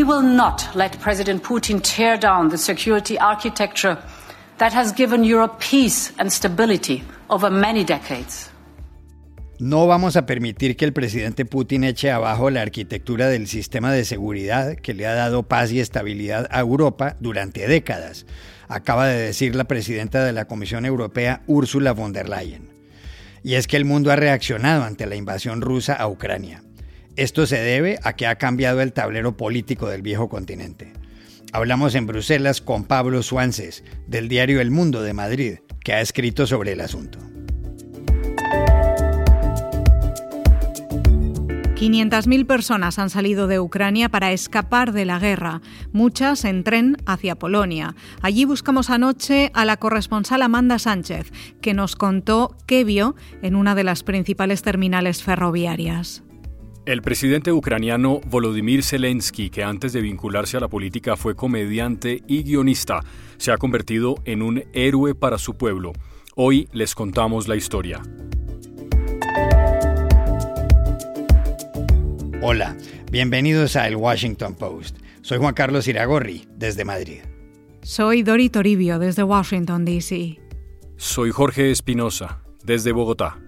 We will not let President Putin tear down the security architecture that has given Europe peace and stability over many decades. No vamos a permitir que el presidente Putin eche abajo la arquitectura del sistema de seguridad que le ha dado paz y estabilidad a Europa durante décadas, acaba de decir la presidenta de la Comisión Europea, Ursula von der Leyen. Y es que el mundo ha reaccionado ante la invasión rusa a Ucrania. Esto se debe a que ha cambiado el tablero político del viejo continente. Hablamos en Bruselas con Pablo Suances, del diario El Mundo de Madrid, que ha escrito sobre el asunto. 500.000 personas han salido de Ucrania para escapar de la guerra, muchas en tren hacia Polonia. Allí buscamos anoche a la corresponsal Amanda Sánchez, que nos contó qué vio en una de las principales terminales ferroviarias. El presidente ucraniano Volodymyr Zelensky, que antes de vincularse a la política fue comediante y guionista, se ha convertido en un héroe para su pueblo. Hoy les contamos la historia. Hola, bienvenidos a El Washington Post. Soy Juan Carlos Iragorri, desde Madrid. Soy Dori Toribio, desde Washington, D.C. Soy Jorge Espinosa, desde Bogotá.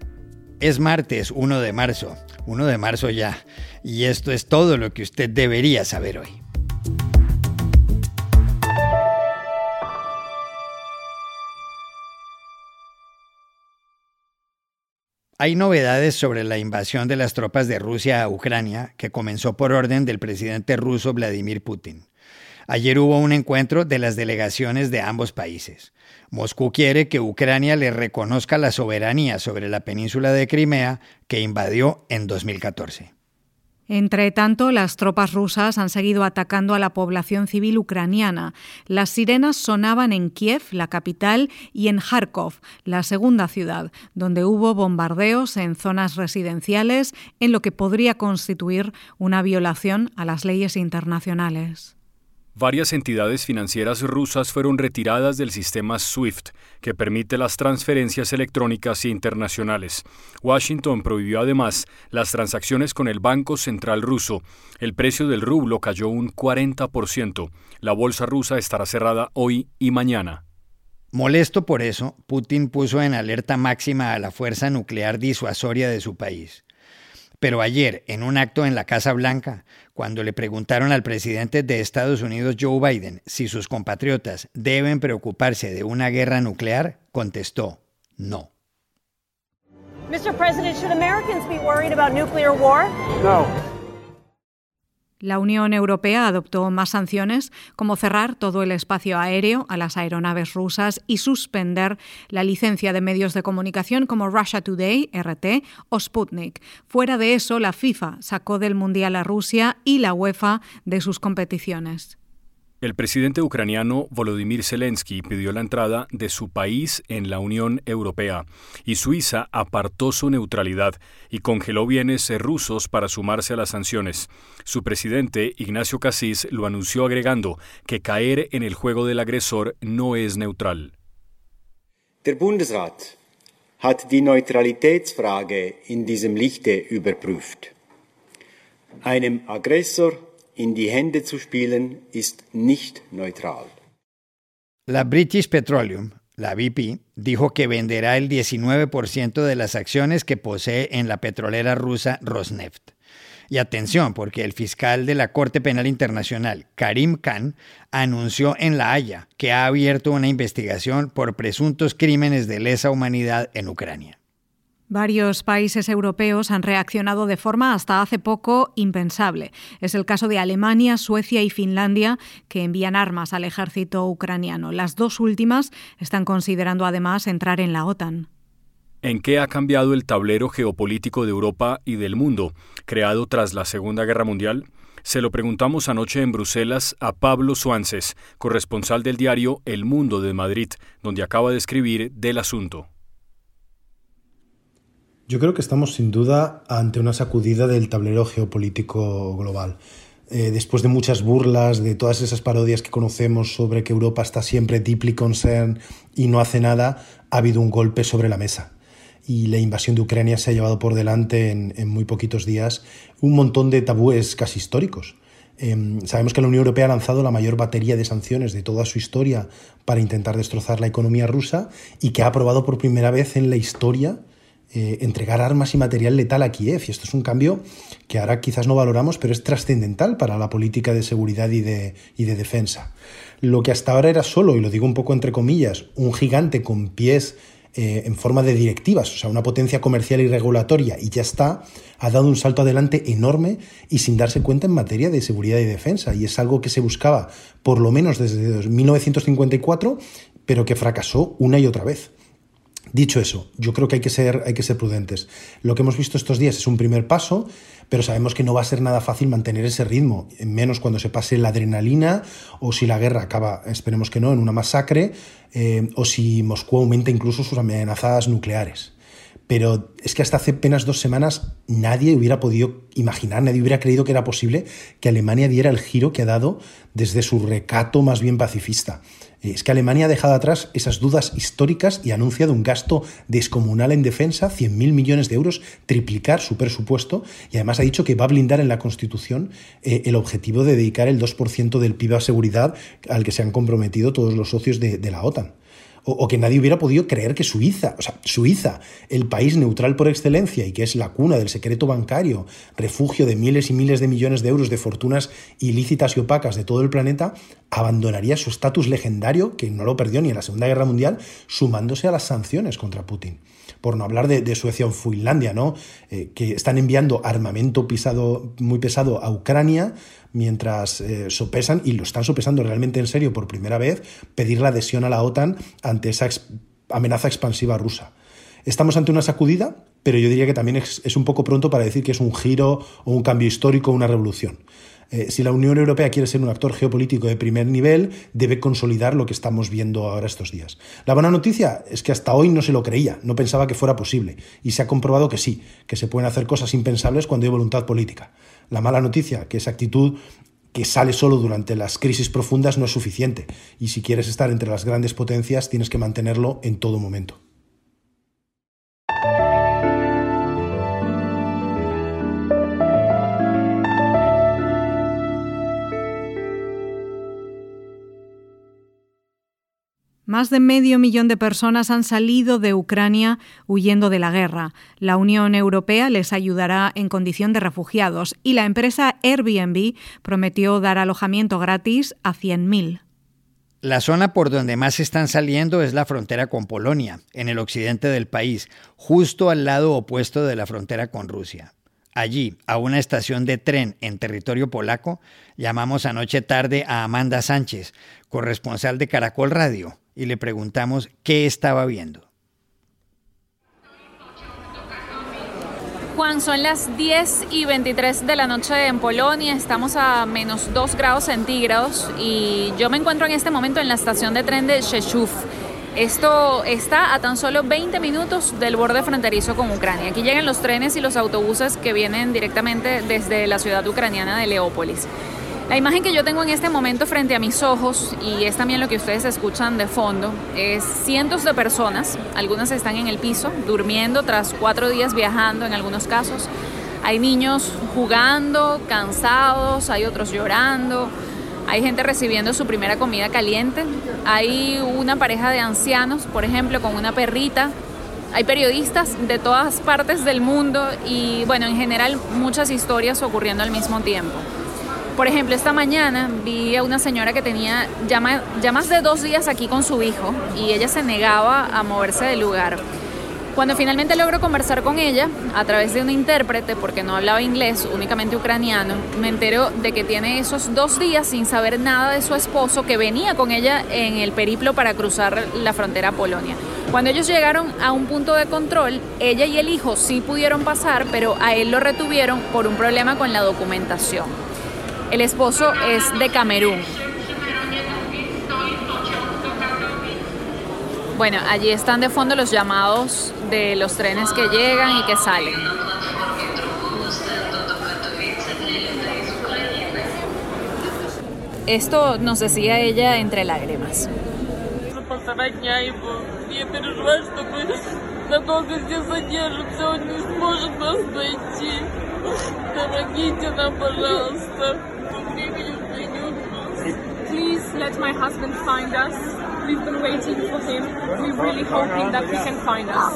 Es martes 1 de marzo, 1 de marzo ya, y esto es todo lo que usted debería saber hoy. Hay novedades sobre la invasión de las tropas de Rusia a Ucrania, que comenzó por orden del presidente ruso Vladimir Putin. Ayer hubo un encuentro de las delegaciones de ambos países. Moscú quiere que Ucrania le reconozca la soberanía sobre la península de Crimea que invadió en 2014. Entre tanto, las tropas rusas han seguido atacando a la población civil ucraniana. Las sirenas sonaban en Kiev, la capital, y en Kharkov, la segunda ciudad, donde hubo bombardeos en zonas residenciales, en lo que podría constituir una violación a las leyes internacionales. Varias entidades financieras rusas fueron retiradas del sistema SWIFT, que permite las transferencias electrónicas internacionales. Washington prohibió además las transacciones con el Banco Central ruso. El precio del rublo cayó un 40%. La bolsa rusa estará cerrada hoy y mañana. Molesto por eso, Putin puso en alerta máxima a la fuerza nuclear disuasoria de su país. Pero ayer, en un acto en la Casa Blanca, cuando le preguntaron al presidente de Estados Unidos, Joe Biden, si sus compatriotas deben preocuparse de una guerra nuclear, contestó no. Mr. President, should Americans be worried about nuclear war? No. La Unión Europea adoptó más sanciones, como cerrar todo el espacio aéreo a las aeronaves rusas y suspender la licencia de medios de comunicación como Russia Today, RT, o Sputnik. Fuera de eso, la FIFA sacó del Mundial a Rusia y la UEFA de sus competiciones. El presidente ucraniano Volodymyr Zelensky pidió la entrada de su país en la Unión Europea y Suiza apartó su neutralidad y congeló bienes rusos para sumarse a las sanciones. Su presidente, Ignacio Cassis, lo anunció agregando que caer en el juego del agresor no es neutral. Der Bundesrat hat die Neutralitätsfrage in diesem Lichte überprüft. Einem Aggressor in die Hände zu spielen, ist nicht neutral. La British Petroleum, la BP, dijo que venderá el 19% de las acciones que posee en la petrolera rusa Rosneft. Y atención, porque el fiscal de la Corte Penal Internacional, Karim Khan, anunció en La Haya que ha abierto una investigación por presuntos crímenes de lesa humanidad en Ucrania. Varios países europeos han reaccionado de forma hasta hace poco impensable. Es el caso de Alemania, Suecia y Finlandia, que envían armas al ejército ucraniano. Las dos últimas están considerando además entrar en la OTAN. ¿En qué ha cambiado el tablero geopolítico de Europa y del mundo, creado tras la Segunda Guerra Mundial? Se lo preguntamos anoche en Bruselas a Pablo Suances, corresponsal del diario El Mundo de Madrid, donde acaba de escribir del asunto. Yo creo que estamos sin duda ante una sacudida del tablero geopolítico global. Eh, después de muchas burlas, de todas esas parodias que conocemos sobre que Europa está siempre deeply concerned y no hace nada, ha habido un golpe sobre la mesa. Y la invasión de Ucrania se ha llevado por delante en, muy poquitos días un montón de tabúes casi históricos. Em, sabemos que la Unión Europea ha lanzado la mayor batería de sanciones de toda su historia para intentar destrozar la economía rusa y que ha aprobado por primera vez en la historia eh, entregar armas y material letal a Kiev. Y esto es un cambio que ahora quizás no valoramos, pero es trascendental para la política de seguridad y de, defensa. Lo que hasta ahora era solo, y lo digo un poco entre comillas, un gigante con pies eh, en forma de directivas, o sea, una potencia comercial y regulatoria, y ya está, ha dado un salto adelante enorme y sin darse cuenta en materia de seguridad y defensa. Y es algo que se buscaba por lo menos desde 1954, pero que fracasó una y otra vez. Dicho eso, yo creo que hay que, ser, hay que ser prudentes. Lo que hemos visto estos días es un primer paso, pero sabemos que no va a ser nada fácil mantener ese ritmo, menos cuando se pase la adrenalina o si la guerra acaba, esperemos que no, en una masacre eh, o si Moscú aumenta incluso sus amenazas nucleares. Pero es que hasta hace apenas dos semanas nadie hubiera podido imaginar, nadie hubiera creído que era posible que Alemania diera el giro que ha dado desde su recato más bien pacifista. Es que Alemania ha dejado atrás esas dudas históricas y ha anunciado un gasto descomunal en defensa, 100.000 millones de euros, triplicar su presupuesto y además ha dicho que va a blindar en la Constitución eh, el objetivo de dedicar el 2% del PIB a seguridad al que se han comprometido todos los socios de la OTAN o, que nadie hubiera podido creer que Suiza, o sea, Suiza, el país neutral por excelencia y que es la cuna del secreto bancario, refugio de miles y miles de millones de euros de fortunas ilícitas y opacas de todo el planeta, abandonaría su estatus legendario, que no lo perdió ni en la Segunda Guerra Mundial, sumándose a las sanciones contra Putin por no hablar de, Suecia o Finlandia, ¿no? Eh, que están enviando armamento pisado, muy pesado a Ucrania, mientras eh, sopesan, y lo están sopesando realmente en serio por primera vez, pedir la adhesión a la OTAN ante esa amenaza expansiva rusa. Estamos ante una sacudida, pero yo diría que también es, un poco pronto para decir que es un giro o un cambio histórico o una revolución. Eh, si la Unión Europea quiere ser un actor geopolítico de primer nivel, debe consolidar lo que estamos viendo ahora estos días. La buena noticia es que hasta hoy no se lo creía, no pensaba que fuera posible, y se ha comprobado que sí, que se pueden hacer cosas impensables cuando hay voluntad política. La mala noticia, que esa actitud que sale solo durante las crisis profundas no es suficiente, y si quieres estar entre las grandes potencias tienes que mantenerlo en todo momento. Más de medio millón de personas han salido de Ucrania huyendo de la guerra. La Unión Europea les ayudará en condición de refugiados y la empresa Airbnb prometió dar alojamiento gratis a 100.000. La zona por donde más están saliendo es la frontera con Polonia, en el occidente del país, justo al lado opuesto de la frontera con Rusia. Allí, a una estación de tren en territorio polaco, llamamos anoche tarde a Amanda Sánchez, corresponsal de Caracol Radio, y le preguntamos qué estaba viendo. Juan, son las 10 y 23 de la noche en Polonia, estamos a menos 2 grados centígrados y yo me encuentro en este momento en la estación de tren de Shechuf. Esto está a tan solo 20 minutos del borde fronterizo con Ucrania. Aquí llegan los trenes y los autobuses que vienen directamente desde la ciudad ucraniana de Leópolis. La imagen que yo tengo en este momento frente a mis ojos, y es también lo que ustedes escuchan de fondo, es cientos de personas, algunas están en el piso, durmiendo tras cuatro días viajando en algunos casos. Hay niños jugando, cansados, hay otros llorando, hay gente recibiendo su primera comida caliente, hay una pareja de ancianos, por ejemplo, con una perrita, hay periodistas de todas partes del mundo y bueno, en general muchas historias ocurriendo al mismo tiempo. Por ejemplo, esta mañana vi a una señora que tenía ya más, de dos días aquí con su hijo y ella se negaba a moverse del lugar. Cuando finalmente logro conversar con ella, a través de un intérprete, porque no hablaba inglés, únicamente ucraniano, me entero de que tiene esos dos días sin saber nada de su esposo que venía con ella en el periplo para cruzar la frontera a Polonia. Cuando ellos llegaron a un punto de control, ella y el hijo sí pudieron pasar, pero a él lo retuvieron por un problema con la documentación. El esposo es de Camerún. Bueno, allí están de fondo los llamados de los trenes que llegan y que salen. Esto nos decía ella entre lágrimas. Please let my husband find us. We've been waiting for him. We're really hoping that he can find us.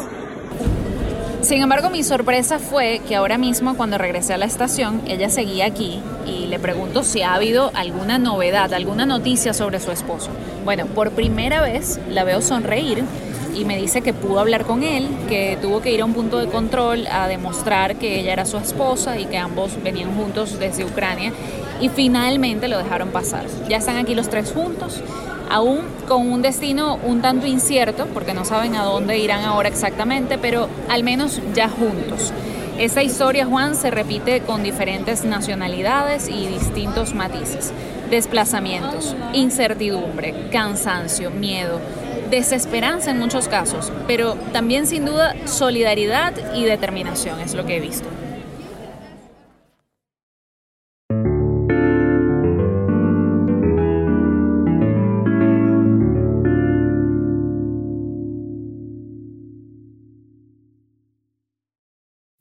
Sin embargo, mi sorpresa fue que ahora mismo, cuando regresé a la estación, ella seguía aquí y le pregunto si ha habido alguna novedad, alguna noticia sobre su esposo. Bueno, por primera vez la veo sonreír y me dice que pudo hablar con él, que tuvo que ir a un punto de control a demostrar que ella era su esposa y que ambos venían juntos desde Ucrania y finalmente lo dejaron pasar. Ya están aquí los tres juntos, aún con un destino un tanto incierto, porque no saben a dónde irán ahora exactamente, pero al menos ya juntos. Esta historia, Juan, se repite con diferentes nacionalidades y distintos matices. Desplazamientos, incertidumbre, cansancio, miedo, desesperanza en muchos casos, pero también sin duda solidaridad y determinación es lo que he visto.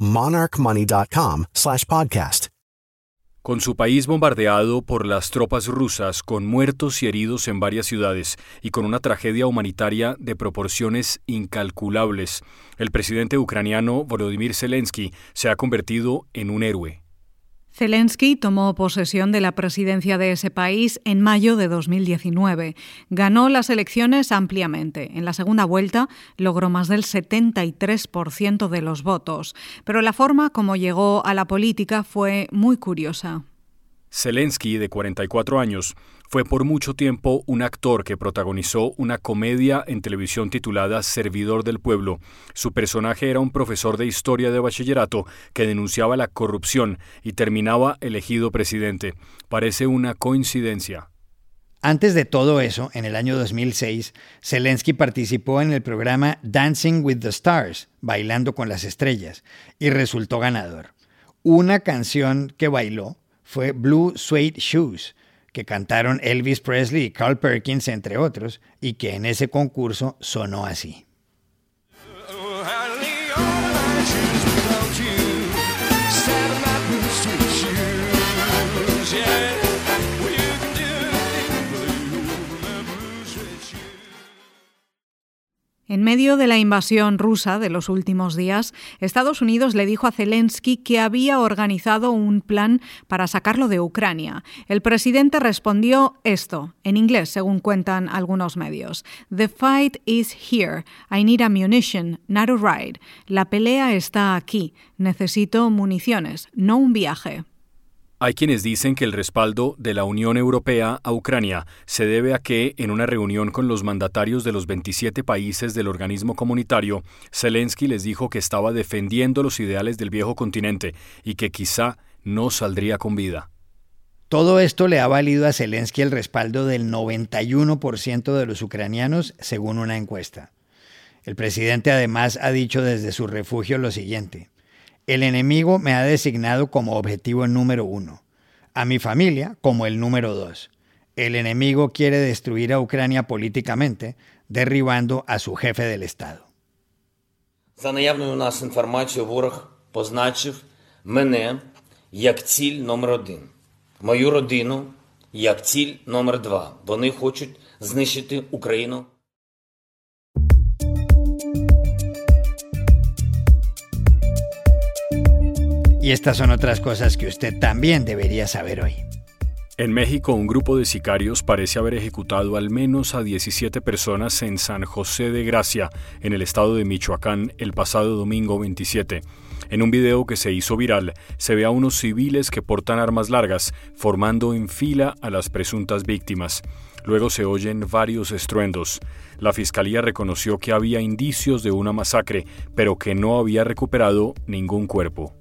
monarchmoney.com slash podcast. Con su país bombardeado por las tropas rusas, con muertos y heridos en varias ciudades y con una tragedia humanitaria de proporciones incalculables, el presidente ucraniano Volodymyr Zelensky se ha convertido en un héroe. Zelensky tomó posesión de la presidencia de ese país en mayo de 2019. Ganó las elecciones ampliamente. En la segunda vuelta logró más del 73% de los votos. Pero la forma como llegó a la política fue muy curiosa. Zelensky, de 44 años, fue por mucho tiempo un actor que protagonizó una comedia en televisión titulada Servidor del Pueblo. Su personaje era un profesor de historia de bachillerato que denunciaba la corrupción y terminaba elegido presidente. Parece una coincidencia. Antes de todo eso, en el año 2006, Zelensky participó en el programa Dancing with the Stars, Bailando con las Estrellas, y resultó ganador. Una canción que bailó fue Blue Suede Shoes, que cantaron Elvis Presley y Carl Perkins, entre otros, y que en ese concurso sonó así. En medio de la invasión rusa de los últimos días, Estados Unidos le dijo a Zelensky que había organizado un plan para sacarlo de Ucrania. El presidente respondió esto, en inglés, según cuentan algunos medios. The fight is here. I need ammunition, not a ride. La pelea está aquí. Necesito municiones, no un viaje. Hay quienes dicen que el respaldo de la Unión Europea a Ucrania se debe a que, en una reunión con los mandatarios de los 27 países del organismo comunitario, Zelensky les dijo que estaba defendiendo los ideales del viejo continente y que quizá no saldría con vida. Todo esto le ha valido a Zelensky el respaldo del 91% de los ucranianos, según una encuesta. El presidente además ha dicho desde su refugio lo siguiente. El enemigo me ha designado como objetivo número uno, a mi familia como el número dos. El enemigo quiere destruir a Ucrania políticamente, derribando a su jefe del Estado. За наявною у нас інформацією, ворог позначив мене як ціль номер один, мою родину як ціль номер два. Вони хочуть знищити Україну. Y estas son otras cosas que usted también debería saber hoy. En México, un grupo de sicarios parece haber ejecutado al menos a 17 personas en San José de Gracia, en el estado de Michoacán, el pasado domingo 27. En un video que se hizo viral, se ve a unos civiles que portan armas largas, formando en fila a las presuntas víctimas. Luego se oyen varios estruendos. La fiscalía reconoció que había indicios de una masacre, pero que no había recuperado ningún cuerpo.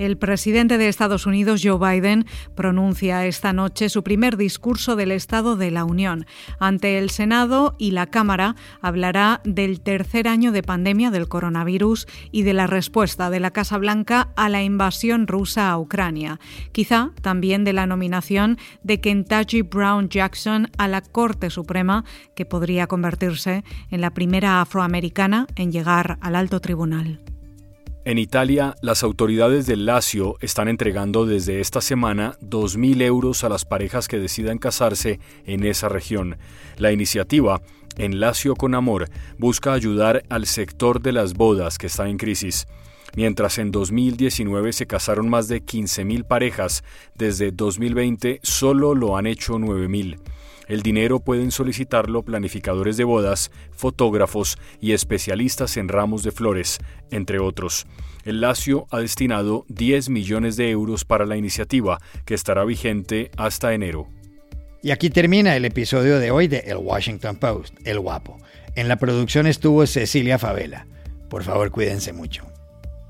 El presidente de Estados Unidos, Joe Biden, pronuncia esta noche su primer discurso del Estado de la Unión. Ante el Senado y la Cámara hablará del tercer año de pandemia del coronavirus y de la respuesta de la Casa Blanca a la invasión rusa a Ucrania. Quizá también de la nominación de Kentucky Brown Jackson a la Corte Suprema, que podría convertirse en la primera afroamericana en llegar al alto tribunal. En Italia, las autoridades del Lazio están entregando desde esta semana 2.000 euros a las parejas que decidan casarse en esa región. La iniciativa, En Lazio con Amor, busca ayudar al sector de las bodas que está en crisis. Mientras en 2019 se casaron más de 15.000 parejas, desde 2020 solo lo han hecho 9.000. El dinero pueden solicitarlo planificadores de bodas, fotógrafos y especialistas en ramos de flores, entre otros. El Lazio ha destinado 10 millones de euros para la iniciativa, que estará vigente hasta enero. Y aquí termina el episodio de hoy de El Washington Post, El Guapo. En la producción estuvo Cecilia Favela. Por favor, cuídense mucho